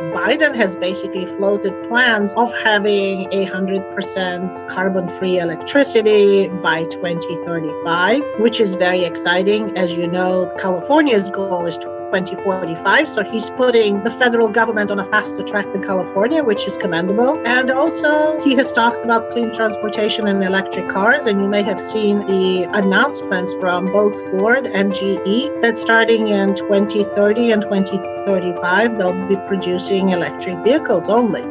Biden has basically floated plans of having a 100% carbon free electricity by 2035, which is very exciting. As you know, California's goal is 2045. So he's putting the federal government on a faster track than California, which is commendable. And also, he has talked about clean transportation and electric cars. And you may have seen the announcements from both Ford and GE that starting in 2030 and 2035, they'll be producing electric vehicles only.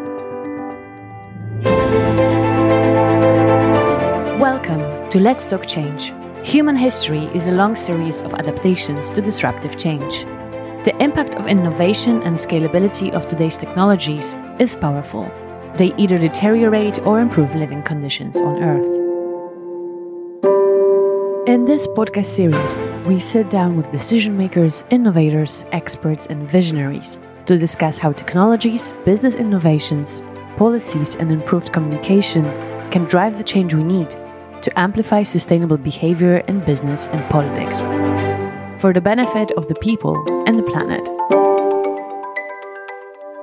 Welcome to Let's Talk Change. Human history is a long series of adaptations to disruptive change. The impact of innovation and scalability of today's technologies is powerful. They either deteriorate or improve living conditions on Earth. In this podcast series, we sit down with decision makers, innovators, experts, and visionaries to discuss how technologies, business innovations, policies, and improved communication can drive the change we need to amplify sustainable behavior in business and politics for the benefit of the people and the planet.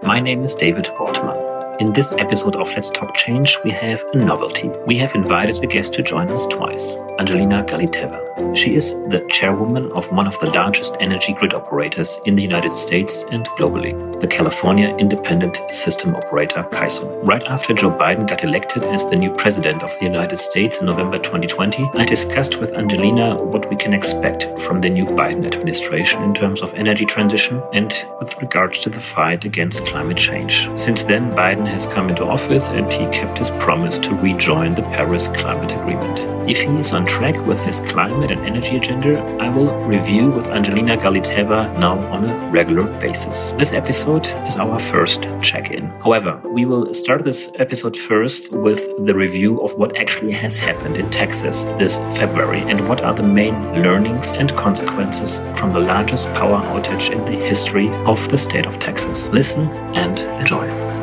My name is David Wortmann. In this episode of Let's Talk Change, we have a novelty. We have invited a guest to join us twice, Angelina Galiteva. She is the chairwoman of one of the largest energy grid operators in the United States and globally, the California Independent System Operator, CAISO. Right after Joe Biden got elected as the new president of the United States in November 2020, I discussed with Angelina what we can expect from the new Biden administration in terms of energy transition and with regards to the fight against climate change. Since then, Biden has come into office and he kept his promise to rejoin the Paris Climate Agreement. If he is on track with his climate and energy agenda, I will review with Angelina Galiteva now on a regular basis. This episode is our first check in. However, we will start this episode first with the review of what actually has happened in Texas this February and what are the main learnings and consequences from the largest power outage in the history of the state of Texas. Listen and enjoy.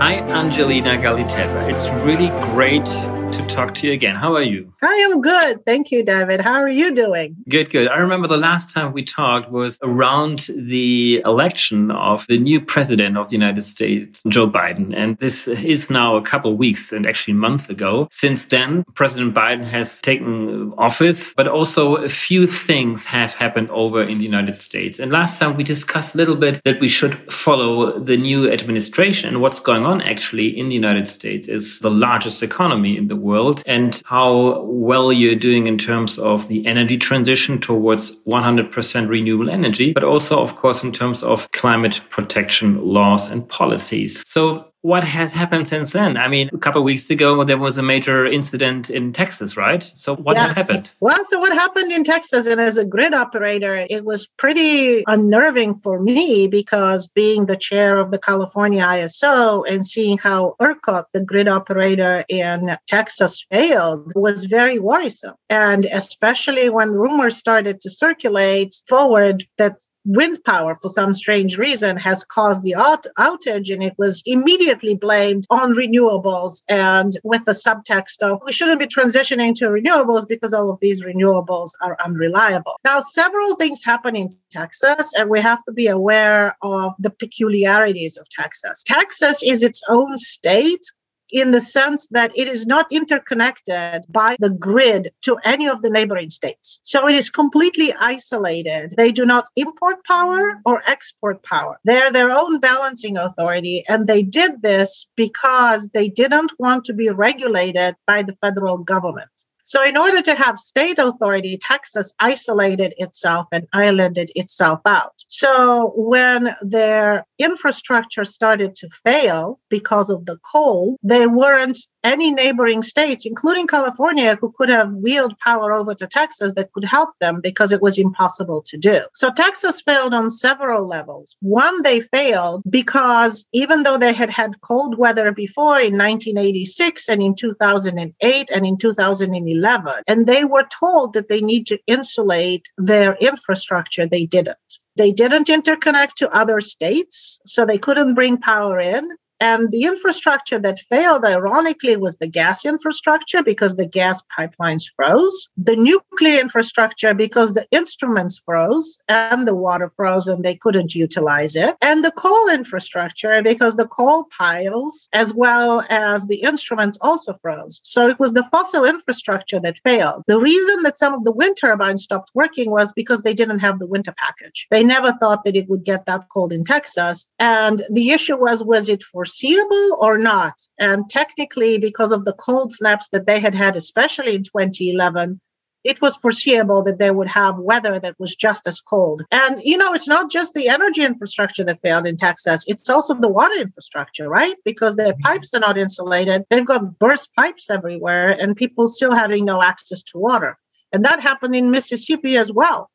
Hi, Angelina Galiteva. It's really great to talk to you again. How are you? I am good. Thank you, David. How are you doing? Good, good. I remember the last time we talked was around the election of the new president of the United States, Joe Biden. And this is now a couple of weeks and actually a month ago. Since then, President Biden has taken office, but also a few things have happened over in the United States. And last time we discussed a little bit that we should follow the new administration. And what's going on actually in the United States is the largest economy in the world and how well you're doing in terms of the energy transition towards 100% renewable energy, but also, of course, in terms of climate protection laws and policies. So what has happened since then? I mean, a couple of weeks ago, there was a major incident in Texas, right? So, what yes. has happened? Well, so what happened in Texas, and as a grid operator, it was pretty unnerving for me because being the chair of the California ISO and seeing how ERCOT, the grid operator in Texas, failed was very worrisome. And especially when rumors started to circulate forward that wind power for some strange reason has caused the out- outage and it was immediately blamed on renewables and with the subtext of we shouldn't be transitioning to renewables because all of these renewables are unreliable. Now several things happen in texas and we have to be aware of the peculiarities of texas. Texas is its own state in the sense that it is not interconnected by the grid to any of the neighboring states. So it is completely isolated. They do not import power or export power. They're their own balancing authority. And they did this because they didn't want to be regulated by the federal government. So, in order to have state authority, Texas isolated itself and islanded itself out. So, when their infrastructure started to fail because of the coal, they weren't any neighboring states, including California, who could have wheeled power over to Texas that could help them because it was impossible to do. So Texas failed on several levels. One, they failed because even though they had had cold weather before in 1986 and in 2008 and in 2011, and they were told that they need to insulate their infrastructure, they didn't. They didn't interconnect to other states, so they couldn't bring power in And the infrastructure that failed, ironically, was the gas infrastructure because the gas pipelines froze, the nuclear infrastructure because the instruments froze and the water froze and they couldn't utilize it, and the coal infrastructure because the coal piles as well as the instruments also froze. So it was the fossil infrastructure that failed. The reason that some of the wind turbines stopped working was because they didn't have the winter package. They never thought that it would get that cold in Texas. And the issue was was it foreseeable or not? And technically, because of the cold snaps that they had had, especially in 2011, it was foreseeable that they would have weather that was just as cold. And, you know, it's not just the energy infrastructure that failed in Texas, it's also the water infrastructure, right? Because their mm-hmm. pipes are not insulated. They've got burst pipes everywhere, and people still having no access to water. And that happened in Mississippi as well.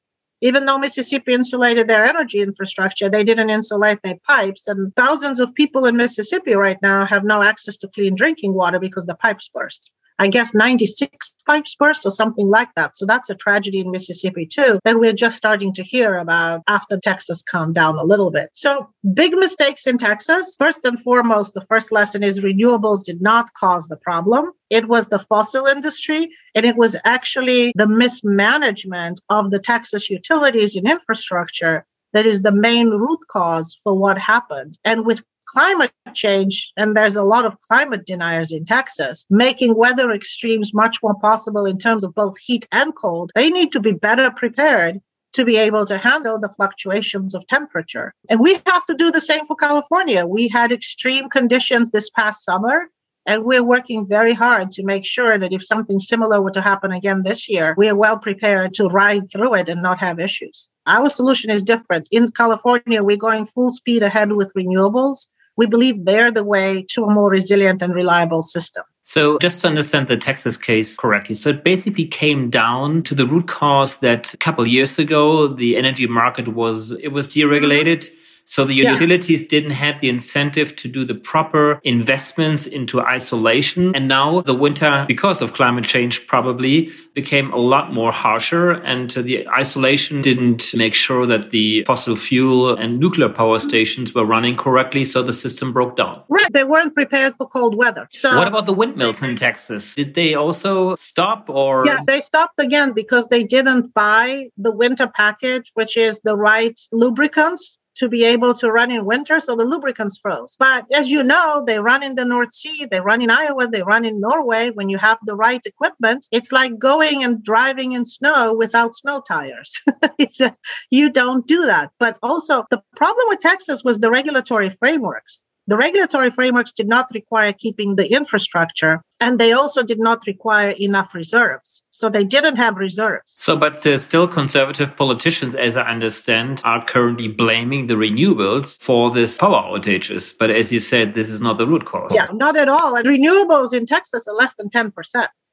Even though Mississippi insulated their energy infrastructure, they didn't insulate their pipes. And thousands of people in Mississippi right now have no access to clean drinking water because the pipes burst. I guess 96 pipes burst or something like that. So that's a tragedy in Mississippi too that we're just starting to hear about after Texas calmed down a little bit. So big mistakes in Texas. First and foremost, the first lesson is renewables did not cause the problem. It was the fossil industry and it was actually the mismanagement of the Texas utilities and infrastructure that is the main root cause for what happened. And with climate change, and there's a lot of climate deniers in Texas, making weather extremes much more possible in terms of both heat and cold, they need to be better prepared to be able to handle the fluctuations of temperature. And we have to do the same for California. We had extreme conditions this past summer. And we're working very hard to make sure that if something similar were to happen again this year, we are well prepared to ride through it and not have issues. Our solution is different. In California, we're going full speed ahead with renewables we believe they're the way to a more resilient and reliable system. So, just to understand the Texas case correctly, so it basically came down to the root cause that a couple years ago the energy market was it was deregulated. Mm-hmm so the utilities yeah. didn't have the incentive to do the proper investments into isolation. And now the winter, because of climate change, probably became a lot more harsher. And the isolation didn't make sure that the fossil fuel and nuclear power stations were running correctly. So the system broke down. Right. They weren't prepared for cold weather. So what about the windmills in Texas? Did they also stop or? Yes, they stopped again because they didn't buy the winter package, which is the right lubricants to be able to run in winter, so the lubricants froze. But as you know, they run in the North Sea, they run in Iowa, they run in Norway. When you have the right equipment, it's like going and driving in snow without snow tires. a, you don't do that. But also, the problem with Texas was the regulatory frameworks. The regulatory frameworks did not require keeping the infrastructure, and they also did not require enough reserves. So they didn't have reserves. So, but still, conservative politicians, as I understand, are currently blaming the renewables for this power outages. But as you said, this is not the root cause. Yeah, not at all. And renewables in Texas are less than 10%.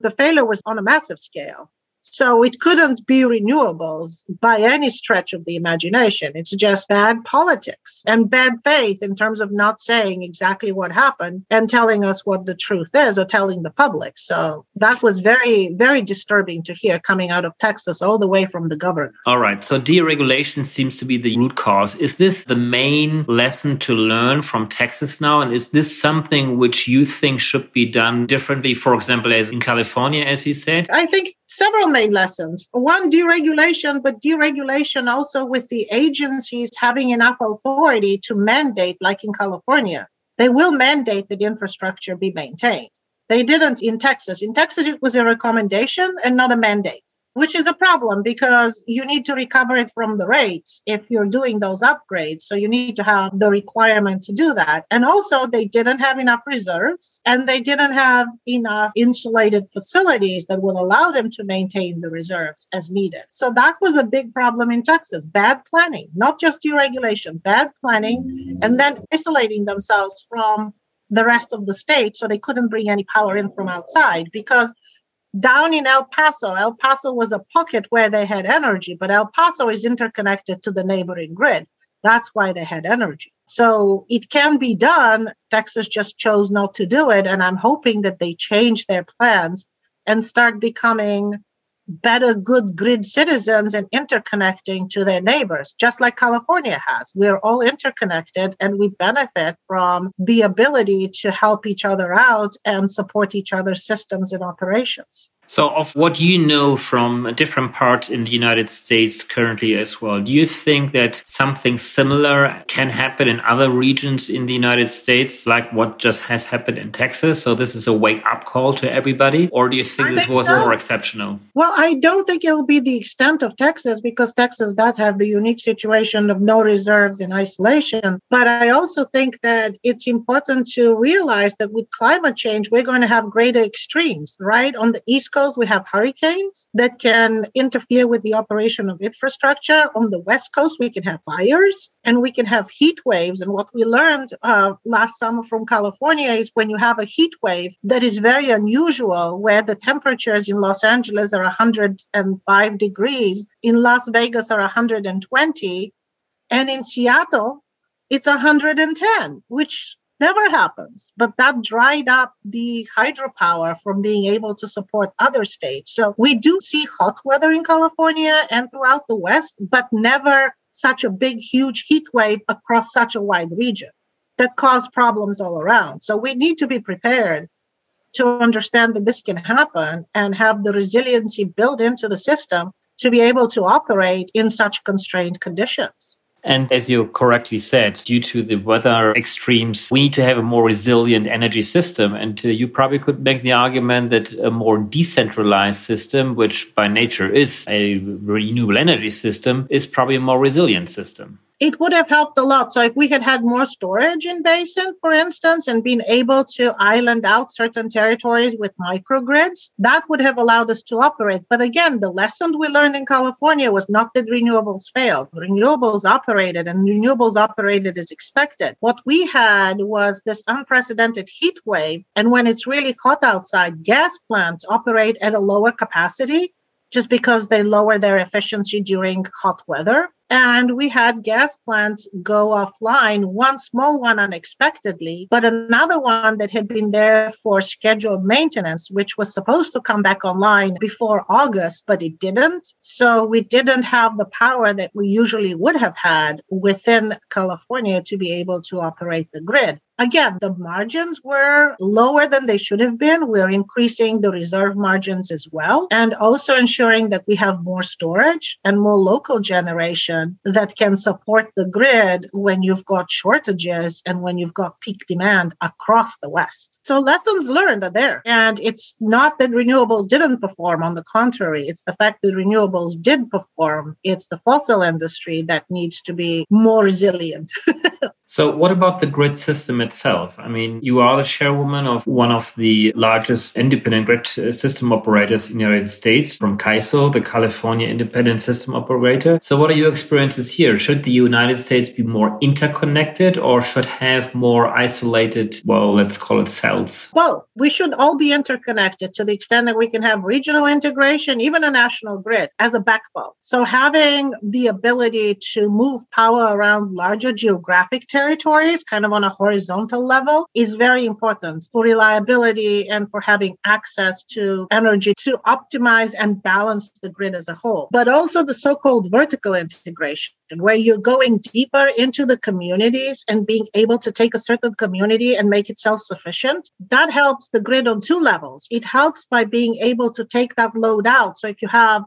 The failure was on a massive scale. So it couldn't be renewables by any stretch of the imagination. It's just bad politics and bad faith in terms of not saying exactly what happened and telling us what the truth is or telling the public. So that was very, very disturbing to hear coming out of Texas all the way from the governor. All right. So deregulation seems to be the root cause. Is this the main lesson to learn from Texas now? And is this something which you think should be done differently, for example, as in California, as you said? I think several main lessons. One, deregulation, but deregulation also with the agencies having enough authority to mandate, like in California. They will mandate that infrastructure be maintained. They didn't in Texas. In Texas, it was a recommendation and not a mandate which is a problem because you need to recover it from the rates if you're doing those upgrades. So you need to have the requirement to do that. And also, they didn't have enough reserves and they didn't have enough insulated facilities that will allow them to maintain the reserves as needed. So that was a big problem in Texas bad planning, not just deregulation, bad planning, and then isolating themselves from the rest of the state so they couldn't bring any power in from outside because down in El Paso, El Paso was a pocket where they had energy, but El Paso is interconnected to the neighboring grid. That's why they had energy. So it can be done. Texas just chose not to do it. And I'm hoping that they change their plans and start becoming better, good grid citizens and interconnecting to their neighbors, just like California has. We're all interconnected and we benefit from the ability to help each other out and support each other's systems and operations. So, of what you know from a different parts in the United States currently as well, do you think that something similar can happen in other regions in the United States, like what just has happened in Texas? So, this is a wake up call to everybody? Or do you think I this think was so. more exceptional? Well, I don't think it will be the extent of Texas because Texas does have the unique situation of no reserves in isolation. But I also think that it's important to realize that with climate change, we're going to have greater extremes, right? On the East Coast, we have hurricanes that can interfere with the operation of infrastructure. On the West Coast, we can have fires and we can have heat waves. And what we learned uh, last summer from California is when you have a heat wave that is very unusual, where the temperatures in Los Angeles are 105 degrees, in Las Vegas are 120, and in Seattle, it's 110, which never happens. But that dried up the hydropower from being able to support other states. So we do see hot weather in California and throughout the West, but never such a big, huge heat wave across such a wide region that cause problems all around. So we need to be prepared to understand that this can happen and have the resiliency built into the system to be able to operate in such constrained conditions. And as you correctly said, due to the weather extremes, we need to have a more resilient energy system. And uh, you probably could make the argument that a more decentralized system, which by nature is a renewable energy system, is probably a more resilient system it would have helped a lot. So if we had had more storage in basin, for instance, and been able to island out certain territories with microgrids, that would have allowed us to operate. But again, the lesson we learned in California was not that renewables failed. Renewables operated and renewables operated as expected. What we had was this unprecedented heat wave. And when it's really hot outside, gas plants operate at a lower capacity just because they lower their efficiency during hot weather. And we had gas plants go offline, one small one unexpectedly, but another one that had been there for scheduled maintenance, which was supposed to come back online before August, but it didn't. So we didn't have the power that we usually would have had within California to be able to operate the grid. Again, the margins were lower than they should have been. We're increasing the reserve margins as well, and also ensuring that we have more storage and more local generation that can support the grid when you've got shortages and when you've got peak demand across the West. So, lessons learned are there. And it's not that renewables didn't perform, on the contrary, it's the fact that renewables did perform. It's the fossil industry that needs to be more resilient. So, what about the grid system itself? I mean, you are the chairwoman of one of the largest independent grid uh, system operators in the United States, from CAISO, the California Independent System Operator. So, what are your experiences here? Should the United States be more interconnected or should have more isolated, well, let's call it Well, we should all be interconnected to the extent that we can have regional integration, even a national grid as a backbone. So, having the ability to move power around larger geographic territories territories, kind of on a horizontal level, is very important for reliability and for having access to energy to optimize and balance the grid as a whole. But also the so called vertical integration, where you're going deeper into the communities and being able to take a certain community and make it self sufficient. That helps the grid on two levels. It helps by being able to take that load out. So if you have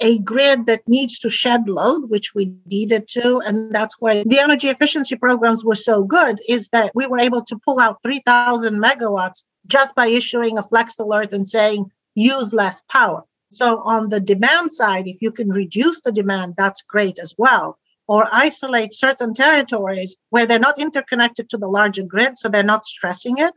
a grid that needs to shed load, which we needed to. And that's why the energy efficiency programs were so good, is that we were able to pull out 3,000 megawatts just by issuing a flex alert and saying, use less power. So on the demand side, if you can reduce the demand, that's great as well. Or isolate certain territories where they're not interconnected to the larger grid, so they're not stressing it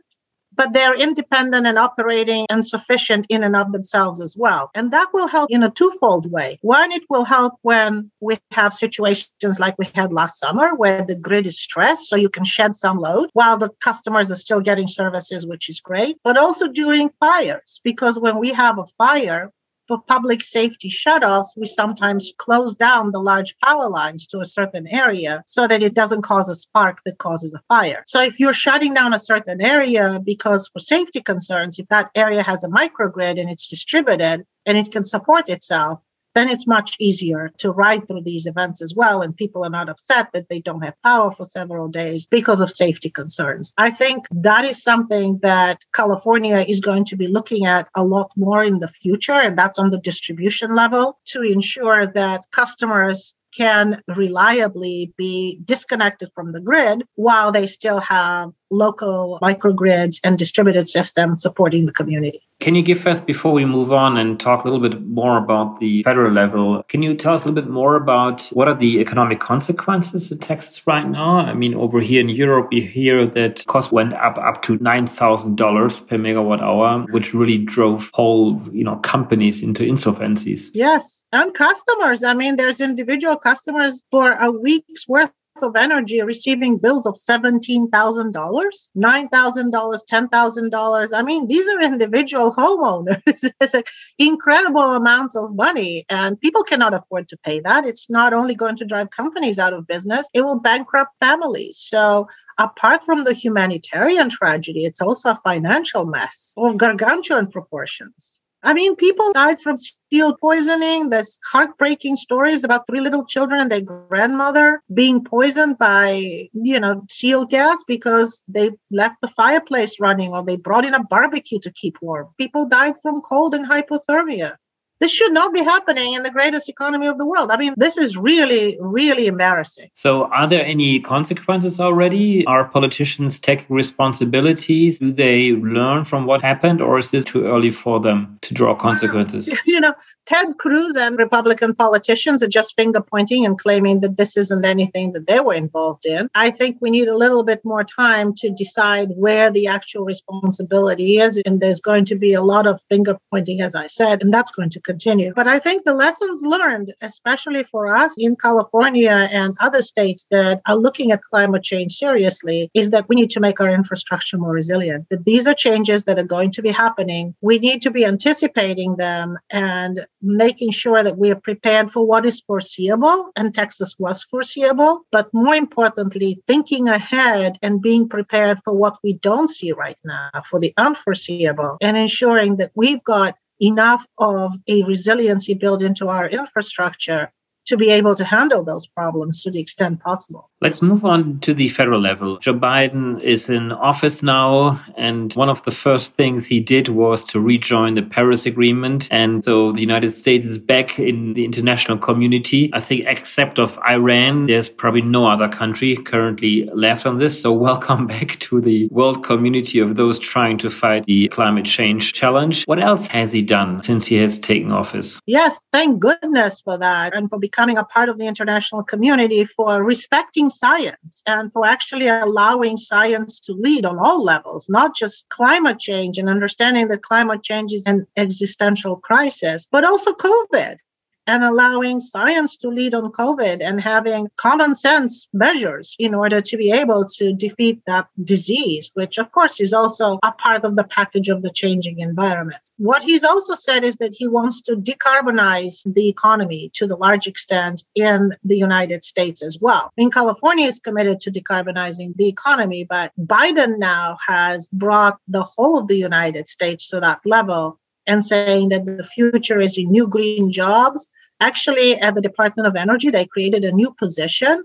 but they're independent and operating and sufficient in and of themselves as well. And that will help in a twofold way. One, it will help when we have situations like we had last summer where the grid is stressed, so you can shed some load while the customers are still getting services, which is great, but also during fires, because when we have a fire, for public safety shutoffs, we sometimes close down the large power lines to a certain area so that it doesn't cause a spark that causes a fire. So if you're shutting down a certain area because for safety concerns, if that area has a microgrid and it's distributed and it can support itself, then it's much easier to ride through these events as well. And people are not upset that they don't have power for several days because of safety concerns. I think that is something that California is going to be looking at a lot more in the future. And that's on the distribution level to ensure that customers can reliably be disconnected from the grid while they still have local microgrids and distributed systems supporting the community. Can you give us, before we move on and talk a little bit more about the federal level, can you tell us a little bit more about what are the economic consequences in Texas right now? I mean, over here in Europe, we hear that cost went up up to $9,000 per megawatt hour, which really drove whole, you know, companies into insolvencies. Yes. And customers. I mean, there's individual customers for a week's worth of energy receiving bills of $17,000, $9,000, $10,000. I mean, these are individual homeowners. it's incredible amounts of money, and people cannot afford to pay that. It's not only going to drive companies out of business, it will bankrupt families. So, apart from the humanitarian tragedy, it's also a financial mess of gargantuan proportions. I mean, people died from CO poisoning. There's heartbreaking stories about three little children and their grandmother being poisoned by, you know, CO gas because they left the fireplace running or they brought in a barbecue to keep warm. People died from cold and hypothermia. This should not be happening in the greatest economy of the world. I mean, this is really, really embarrassing. So, are there any consequences already? Are politicians taking responsibilities? Do they learn from what happened, or is this too early for them to draw consequences? you know, Ted Cruz and Republican politicians are just finger pointing and claiming that this isn't anything that they were involved in. I think we need a little bit more time to decide where the actual responsibility is. And there's going to be a lot of finger pointing, as I said, and that's going to continue. But I think the lessons learned, especially for us in California and other states that are looking at climate change seriously, is that we need to make our infrastructure more resilient. That these are changes that are going to be happening. We need to be anticipating them and making sure that we are prepared for what is foreseeable, and Texas was foreseeable, but more importantly, thinking ahead and being prepared for what we don't see right now, for the unforeseeable, and ensuring that we've got enough of a resiliency built into our infrastructure to be able to handle those problems to the extent possible. Let's move on to the federal level. Joe Biden is in office now, and one of the first things he did was to rejoin the Paris Agreement. And so the United States is back in the international community. I think, except of Iran, there's probably no other country currently left on this. So welcome back to the world community of those trying to fight the climate change challenge. What else has he done since he has taken office? Yes, thank goodness for that and for becoming a part of the international community for respecting science and for actually allowing science to lead on all levels, not just climate change and understanding that climate change is an existential crisis, but also COVID and allowing science to lead on COVID and having common sense measures in order to be able to defeat that disease, which of course is also a part of the package of the changing environment. What he's also said is that he wants to decarbonize the economy to the large extent in the United States as well. I mean, California is committed to decarbonizing the economy, but Biden now has brought the whole of the United States to that level and saying that the future is in new green jobs. Actually, at the Department of Energy, they created a new position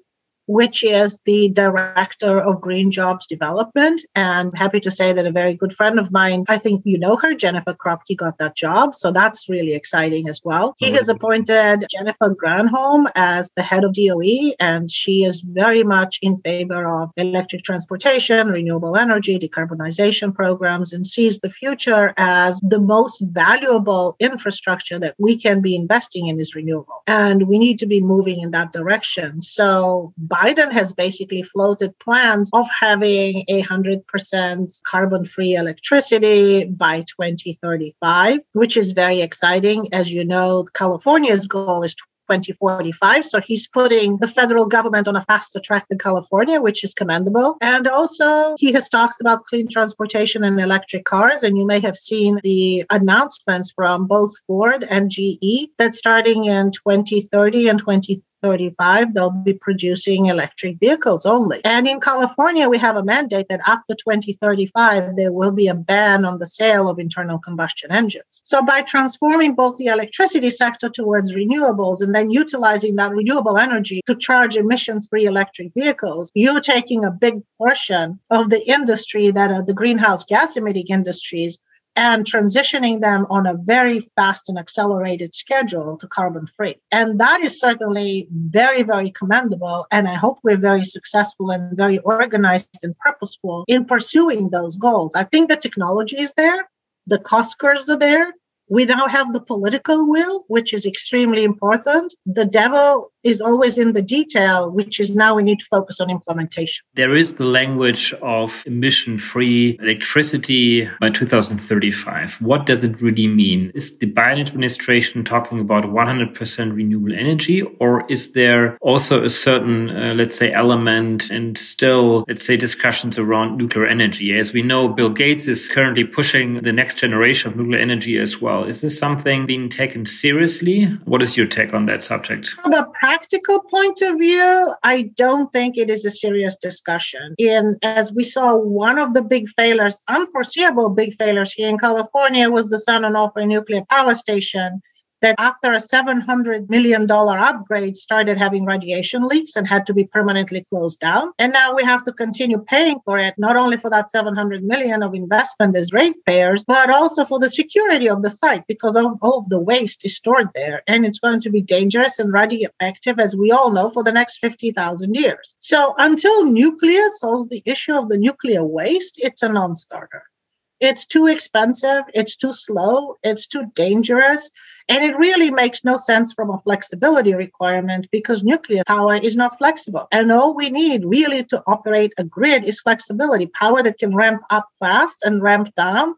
which is the director of Green Jobs Development. And happy to say that a very good friend of mine, I think you know her, Jennifer Kropke, got that job. So that's really exciting as well. He mm-hmm. has appointed Jennifer Granholm as the head of DOE, and she is very much in favor of electric transportation, renewable energy, decarbonization programs, and sees the future as the most valuable infrastructure that we can be investing in is renewable. And we need to be moving in that direction. So by Biden has basically floated plans of having 100% carbon free electricity by 2035, which is very exciting. As you know, California's goal is 2045. So he's putting the federal government on a faster track than California, which is commendable. And also, he has talked about clean transportation and electric cars. And you may have seen the announcements from both Ford and GE that starting in 2030 and 2030, 35, they'll be producing electric vehicles only. And in California, we have a mandate that after 2035, there will be a ban on the sale of internal combustion engines. So by transforming both the electricity sector towards renewables and then utilizing that renewable energy to charge emission free electric vehicles, you're taking a big portion of the industry that are the greenhouse gas emitting industries and transitioning them on a very fast and accelerated schedule to carbon free. And that is certainly very, very commendable. And I hope we're very successful and very organized and purposeful in pursuing those goals. I think the technology is there, the cost curves are there, we now have the political will, which is extremely important. The devil is always in the detail, which is now we need to focus on implementation. There is the language of emission free electricity by 2035. What does it really mean? Is the Biden administration talking about 100% renewable energy, or is there also a certain, uh, let's say, element and still, let's say, discussions around nuclear energy? As we know, Bill Gates is currently pushing the next generation of nuclear energy as well. Is this something being taken seriously? What is your take on that subject? A practical point of view, I don't think it is a serious discussion. And as we saw, one of the big failures, unforeseeable big failures here in California was the San Onofre nuclear power station that after a $700 million upgrade started having radiation leaks and had to be permanently closed down. And now we have to continue paying for it, not only for that 700 million of investment as ratepayers, but also for the security of the site because of, all of the waste is stored there. And it's going to be dangerous and radioactive, as we all know, for the next 50,000 years. So until nuclear solves the issue of the nuclear waste, it's a non-starter. It's too expensive, it's too slow, it's too dangerous, and it really makes no sense from a flexibility requirement because nuclear power is not flexible. And all we need really to operate a grid is flexibility, power that can ramp up fast and ramp down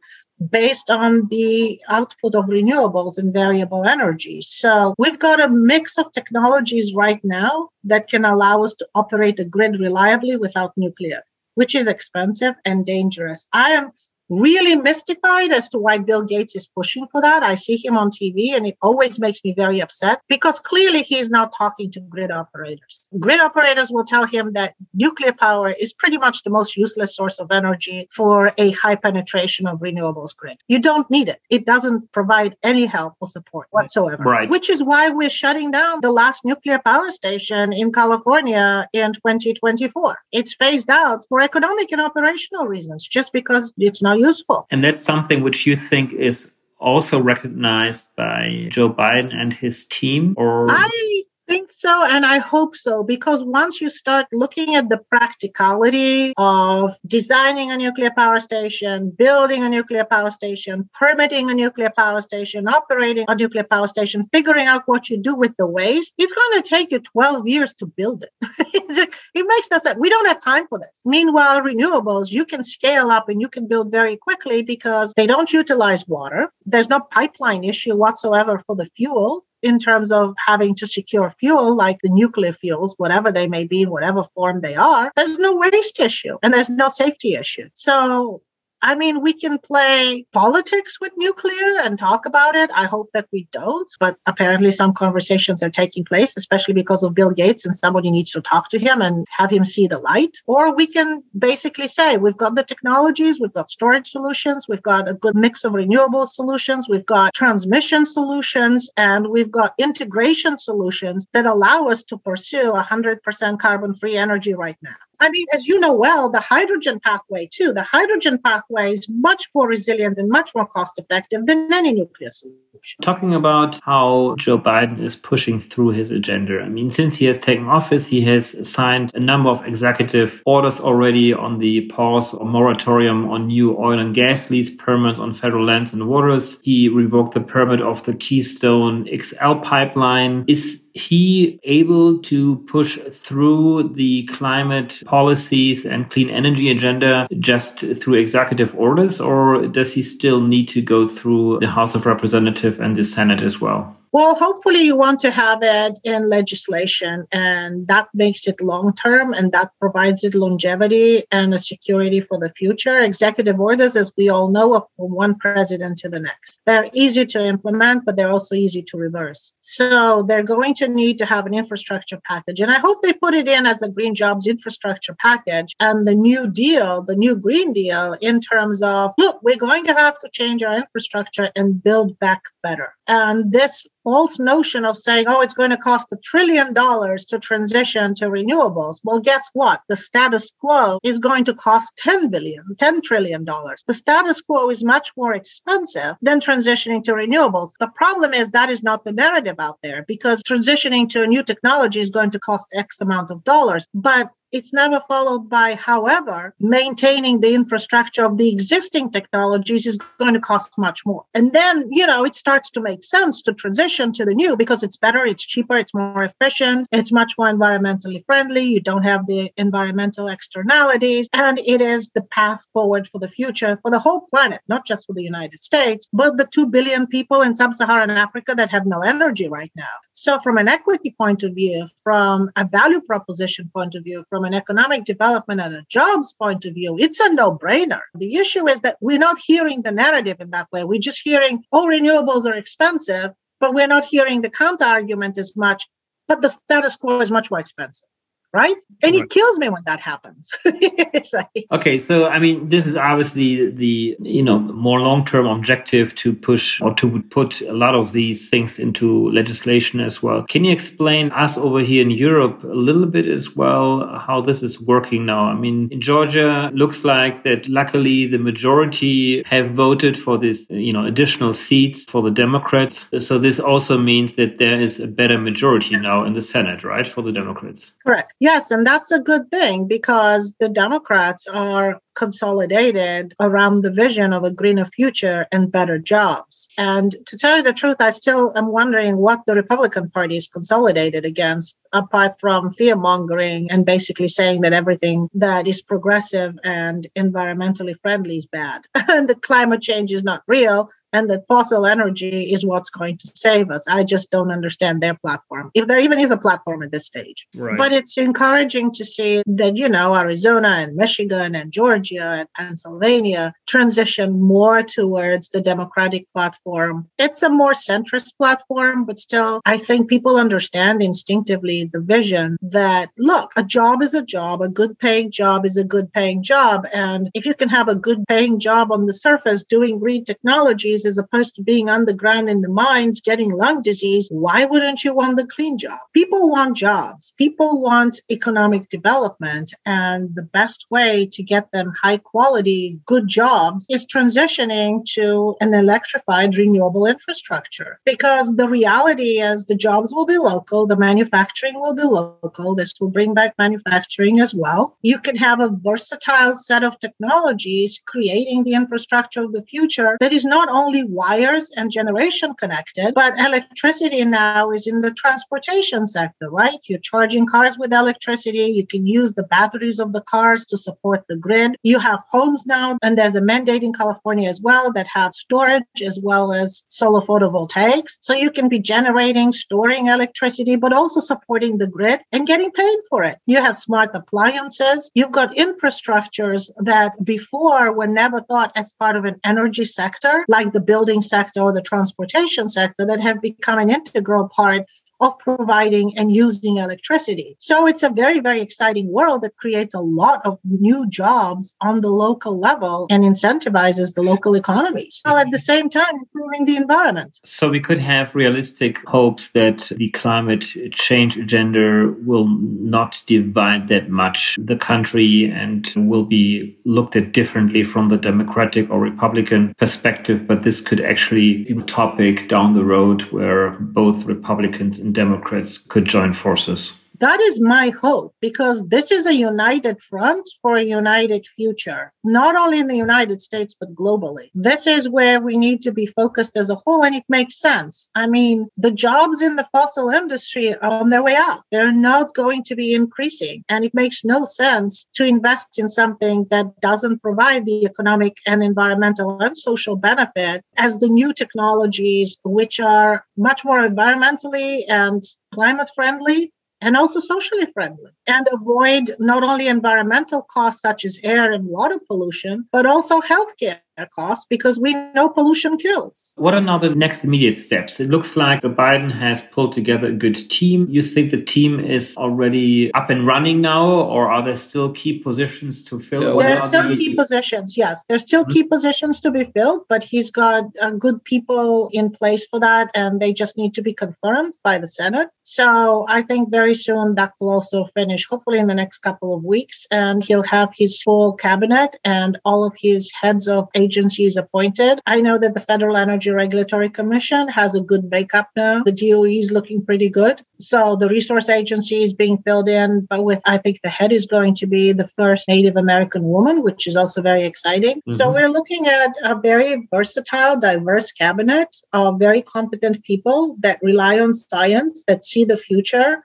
based on the output of renewables and variable energy. So we've got a mix of technologies right now that can allow us to operate a grid reliably without nuclear, which is expensive and dangerous. I am really mystified as to why Bill Gates is pushing for that. I see him on TV and it always makes me very upset because clearly he's not talking to grid operators. Grid operators will tell him that nuclear power is pretty much the most useless source of energy for a high penetration of renewables grid. You don't need it. It doesn't provide any help or support whatsoever. Right. Which is why we're shutting down the last nuclear power station in California in 2024. It's phased out for economic and operational reasons just because it's not useful. And that's something which you think is also recognized by Joe Biden and his team or I think so, and I hope so, because once you start looking at the practicality of designing a nuclear power station, building a nuclear power station, permitting a nuclear power station, operating a nuclear power station, figuring out what you do with the waste, it's going to take you 12 years to build it. it makes no sense. We don't have time for this. Meanwhile, renewables, you can scale up and you can build very quickly because they don't utilize water. There's no pipeline issue whatsoever for the fuel in terms of having to secure fuel, like the nuclear fuels, whatever they may be, in whatever form they are, there's no waste issue and there's no safety issue. So I mean, we can play politics with nuclear and talk about it. I hope that we don't, but apparently some conversations are taking place, especially because of Bill Gates, and somebody needs to talk to him and have him see the light. Or we can basically say we've got the technologies, we've got storage solutions, we've got a good mix of renewable solutions, we've got transmission solutions, and we've got integration solutions that allow us to pursue 100% carbon free energy right now. I mean, as you know well, the hydrogen pathway, too, the hydrogen pathway is much more resilient and much more cost effective than any nuclear solution. Talking about how Joe Biden is pushing through his agenda. I mean, since he has taken office, he has signed a number of executive orders already on the pause or moratorium on new oil and gas lease permits on federal lands and waters. He revoked the permit of the Keystone XL pipeline. Is he able to push through the climate policies and clean energy agenda just through executive orders, or does he still need to go through the House of Representatives and the Senate as well? Well, hopefully, you want to have it in legislation, and that makes it long term and that provides it longevity and a security for the future. Executive orders, as we all know, are from one president to the next. They're easy to implement, but they're also easy to reverse. So they're going to need to have an infrastructure package. And I hope they put it in as a Green Jobs infrastructure package and the New Deal, the new Green Deal, in terms of look, we're going to have to change our infrastructure and build back better. And this false notion of saying, oh, it's going to cost a trillion dollars to transition to renewables. Well, guess what? The status quo is going to cost 10 billion, 10 trillion dollars. The status quo is much more expensive than transitioning to renewables. The problem is that is not the narrative out there because transitioning to a new technology is going to cost X amount of dollars. But it's never followed by, however, maintaining the infrastructure of the existing technologies is going to cost much more. And then, you know, it starts to make sense to transition to the new because it's better, it's cheaper, it's more efficient, it's much more environmentally friendly. You don't have the environmental externalities, and it is the path forward for the future for the whole planet, not just for the United States, but the 2 billion people in sub Saharan Africa that have no energy right now. So, from an equity point of view, from a value proposition point of view, from from an economic development and a jobs point of view, it's a no brainer. The issue is that we're not hearing the narrative in that way. We're just hearing, oh, renewables are expensive, but we're not hearing the counter argument as much, but the status quo is much more expensive right? And right. it kills me when that happens. like, okay, so I mean, this is obviously the you know more long term objective to push or to put a lot of these things into legislation as well. Can you explain us over here in Europe a little bit as well how this is working now? I mean, in Georgia, looks like that luckily the majority have voted for this you know additional seats for the Democrats. So this also means that there is a better majority now in the Senate, right, for the Democrats. Correct. Yes, and that's a good thing because the Democrats are consolidated around the vision of a greener future and better jobs. And to tell you the truth, I still am wondering what the Republican Party is consolidated against, apart from fear mongering and basically saying that everything that is progressive and environmentally friendly is bad and that climate change is not real and that fossil energy is what's going to save us. I just don't understand their platform, if there even is a platform at this stage. Right. But it's encouraging to see that, you know, Arizona and Michigan and Georgia and Pennsylvania transition more towards the Democratic platform. It's a more centrist platform, but still, I think people understand instinctively the vision that, look, a job is a job, a good paying job is a good paying job. And if you can have a good paying job on the surface doing green technologies, as opposed to being underground in the mines getting lung disease, why wouldn't you want the clean job? People want jobs. People want economic development. And the best way to get them high quality, good jobs is transitioning to an electrified renewable infrastructure. Because the reality is the jobs will be local, the manufacturing will be local. This will bring back manufacturing as well. You can have a versatile set of technologies creating the infrastructure of the future that is not only only wires and generation connected, but electricity now is in the transportation sector, right? You're charging cars with electricity. You can use the batteries of the cars to support the grid. You have homes now, and there's a mandate in California as well that have storage as well as solar photovoltaics. So you can be generating, storing electricity, but also supporting the grid and getting paid for it. You have smart appliances. You've got infrastructures that before were never thought as part of an energy sector, like the the building sector or the transportation sector that have become an integral part of providing and using electricity. So it's a very, very exciting world that creates a lot of new jobs on the local level and incentivizes the local economies while at the same time improving the environment. So we could have realistic hopes that the climate change agenda will not divide that much the country and will be looked at differently from the Democratic or Republican perspective, but this could actually be a topic down the road where both Republicans and Democrats could join forces. That is my hope because this is a united front for a united future, not only in the United States, but globally. This is where we need to be focused as a whole, and it makes sense. I mean, the jobs in the fossil industry are on their way out. They're not going to be increasing, and it makes no sense to invest in something that doesn't provide the economic and environmental and social benefit as the new technologies, which are much more environmentally and climate friendly and also socially friendly and avoid not only environmental costs such as air and water pollution, but also healthcare costs because we know pollution kills. What are now the next immediate steps? It looks like Biden has pulled together a good team. You think the team is already up and running now, or are there still key positions to fill? There are still the... key positions, yes. There's still mm-hmm. key positions to be filled, but he's got uh, good people in place for that, and they just need to be confirmed by the Senate. So I think very soon that will also finish, hopefully in the next couple of weeks, and he'll have his full cabinet and all of his heads of agencies appointed. I know that the Federal Energy Regulatory Commission has a good makeup now. The DOE is looking pretty good. So the resource agency is being filled in, but with, I think the head is going to be the first Native American woman, which is also very exciting. Mm-hmm. So we're looking at a very versatile, diverse cabinet of very competent people that rely on science, that see the future,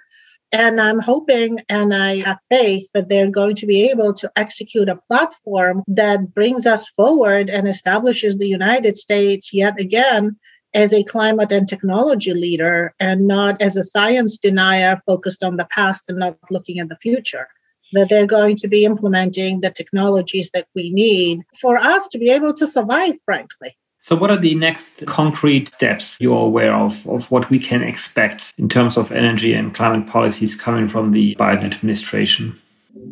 and I'm hoping and I have faith that they're going to be able to execute a platform that brings us forward and establishes the United States yet again as a climate and technology leader and not as a science denier focused on the past and not looking at the future. That they're going to be implementing the technologies that we need for us to be able to survive, frankly. So, what are the next concrete steps you're aware of, of what we can expect in terms of energy and climate policies coming from the Biden administration?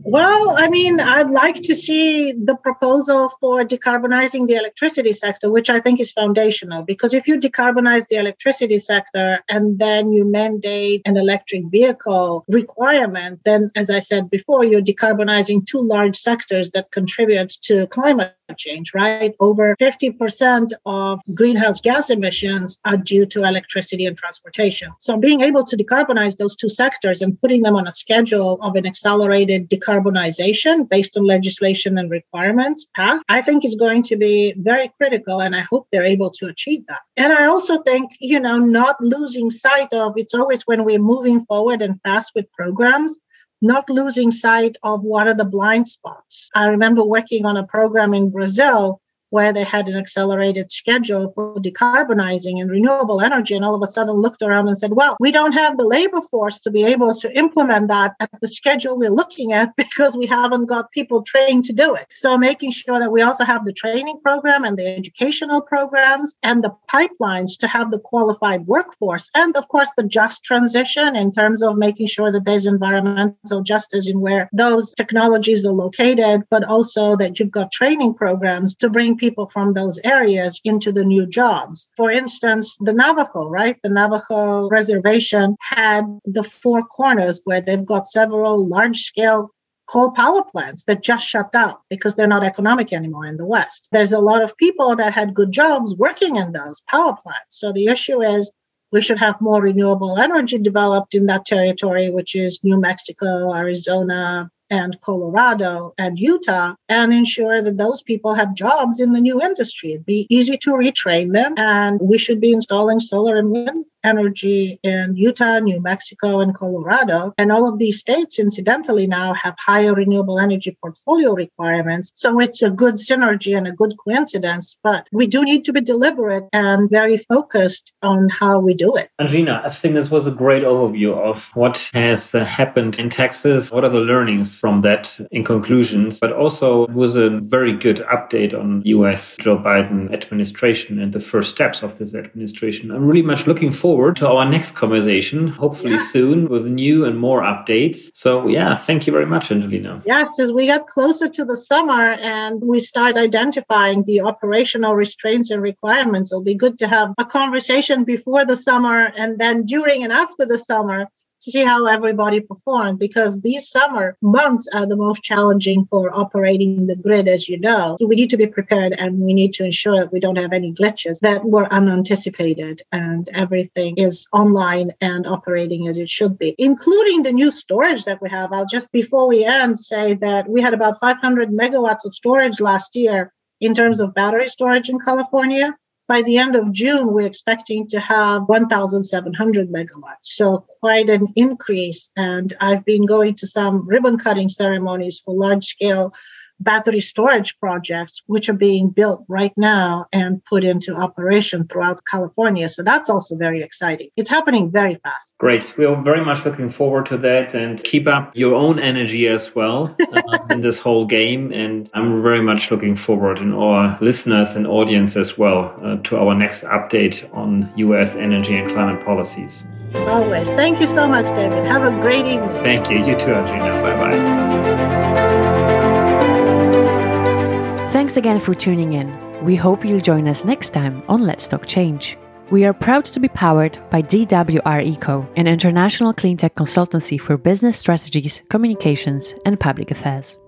Well, I mean, I'd like to see the proposal for decarbonizing the electricity sector, which I think is foundational. Because if you decarbonize the electricity sector and then you mandate an electric vehicle requirement, then, as I said before, you're decarbonizing two large sectors that contribute to climate change, right? Over 50% of greenhouse gas emissions are due to electricity and transportation. So being able to decarbonize those two sectors and putting them on a schedule of an accelerated decarbonization based on legislation and requirements path, I think is going to be very critical. And I hope they're able to achieve that. And I also think, you know, not losing sight of it's always when we're moving forward and fast with programs, not losing sight of what are the blind spots. I remember working on a program in Brazil where they had an accelerated schedule for decarbonizing and renewable energy, and all of a sudden looked around and said, Well, we don't have the labor force to be able to implement that at the schedule we're looking at because we haven't got people trained to do it. So, making sure that we also have the training program and the educational programs and the pipelines to have the qualified workforce, and of course, the just transition in terms of making sure that there's environmental justice in where those technologies are located, but also that you've got training programs to bring people from those areas into the new jobs. For instance, the Navajo, right? The Navajo reservation had the four corners where they've got several large scale coal power plants that just shut down because they're not economic anymore in the West. There's a lot of people that had good jobs working in those power plants. So the issue is we should have more renewable energy developed in that territory, which is New Mexico, Arizona, and Colorado and Utah and ensure that those people have jobs in the new industry. It'd be easy to retrain them, and we should be installing solar and wind energy in Utah, New Mexico, and Colorado. And all of these states, incidentally, now have higher renewable energy portfolio requirements. So it's a good synergy and a good coincidence. But we do need to be deliberate and very focused on how we do it. Angelina, I think this was a great overview of what has uh, happened in Texas. What are the learnings from that in conclusions? But also, it was a very good update on US Joe Biden administration and the first steps of this administration. I'm really much looking forward forward to our next conversation, hopefully yeah. soon with new and more updates. So, yeah, thank you very much, Angelina. Yes, as we get closer to the summer and we start identifying the operational restraints and requirements, it'll be good to have a conversation before the summer and then during and after the summer to see how everybody performed because these summer months are the most challenging for operating the grid, as you know. So we need to be prepared and we need to ensure that we don't have any glitches that were unanticipated and everything is online and operating as it should be, including the new storage that we have. I'll just before we end say that we had about 500 megawatts of storage last year in terms of battery storage in California by the end of June, we're expecting to have 1,700 megawatts. So quite an increase. And I've been going to some ribbon cutting ceremonies for large scale battery storage projects, which are being built right now and put into operation throughout California. So that's also very exciting. It's happening very fast. Great. We're very much looking forward to that and keep up your own energy as well uh, in this whole game. And I'm very much looking forward, and our listeners and audience as well, uh, to our next update on US energy and climate policies. Always. Thank you so much, David. Have a great evening. Thank you. You too, Angelina. Bye bye. Thanks again for tuning in. We hope you'll join us next time on Let's Talk Change. We are proud to be powered by DWR Eco, an international cleantech consultancy for business strategies, communications, and public affairs.